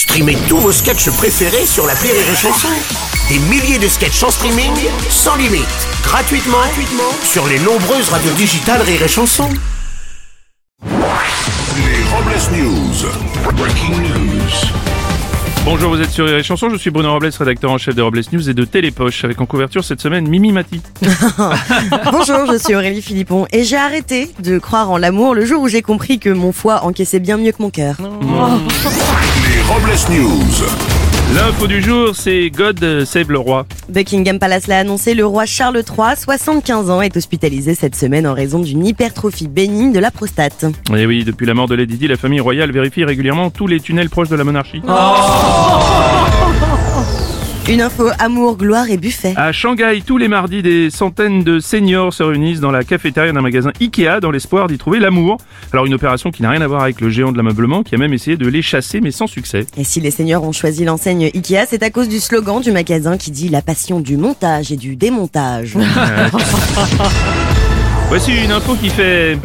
Streamez tous vos sketchs préférés sur la Rire et Chanson. Des milliers de sketchs en streaming, sans limite, gratuitement, gratuitement sur les nombreuses radios digitales Rire et Chanson. Les Robles News. Breaking news. Bonjour, vous êtes sur les chansons. Je suis Bruno Robles, rédacteur en chef de Robles News et de Télépoche, avec en couverture cette semaine Mimi Mati. Bonjour, je suis Aurélie Philippon et j'ai arrêté de croire en l'amour le jour où j'ai compris que mon foie encaissait bien mieux que mon cœur. News. L'info du jour, c'est God Save le roi. Buckingham Palace l'a annoncé, le roi Charles III, 75 ans, est hospitalisé cette semaine en raison d'une hypertrophie bénigne de la prostate. Et oui, depuis la mort de Lady Di, la famille royale vérifie régulièrement tous les tunnels proches de la monarchie. Une info amour, gloire et buffet. À Shanghai, tous les mardis, des centaines de seniors se réunissent dans la cafétéria d'un magasin Ikea dans l'espoir d'y trouver l'amour. Alors une opération qui n'a rien à voir avec le géant de l'ameublement qui a même essayé de les chasser mais sans succès. Et si les seigneurs ont choisi l'enseigne Ikea, c'est à cause du slogan du magasin qui dit la passion du montage et du démontage. Voici une info qui fait...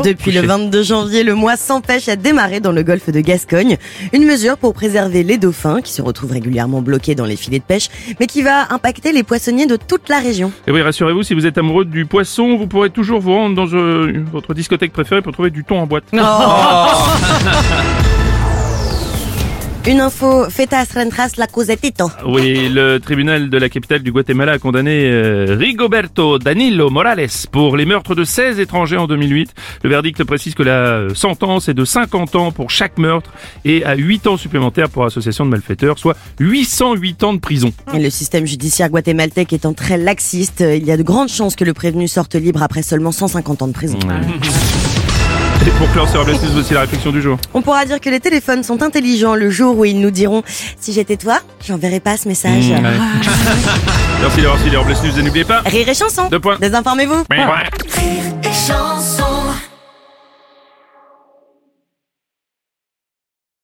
Depuis le touché. 22 janvier, le mois sans pêche a démarré dans le golfe de Gascogne. Une mesure pour préserver les dauphins qui se retrouvent régulièrement bloqués dans les filets de pêche, mais qui va impacter les poissonniers de toute la région. Et oui, rassurez-vous, si vous êtes amoureux du poisson, vous pourrez toujours vous rendre dans euh, votre discothèque préférée pour trouver du thon en boîte. Une info, fetas rentras la cosetito. Oui, le tribunal de la capitale du Guatemala a condamné euh, Rigoberto Danilo Morales pour les meurtres de 16 étrangers en 2008. Le verdict précise que la euh, sentence est de 50 ans pour chaque meurtre et à 8 ans supplémentaires pour association de malfaiteurs, soit 808 ans de prison. Et le système judiciaire guatémaltèque étant très laxiste, il y a de grandes chances que le prévenu sorte libre après seulement 150 ans de prison. Et pour clore sur News, voici la réflexion du jour. On pourra dire que les téléphones sont intelligents le jour où ils nous diront si j'étais toi, j'enverrais pas ce message. Mmh, ouais. Merci d'avoir suivi les Robles News et n'oubliez pas... Rire et chanson. Deux points. Désinformez-vous. Ouais. Rire et chanson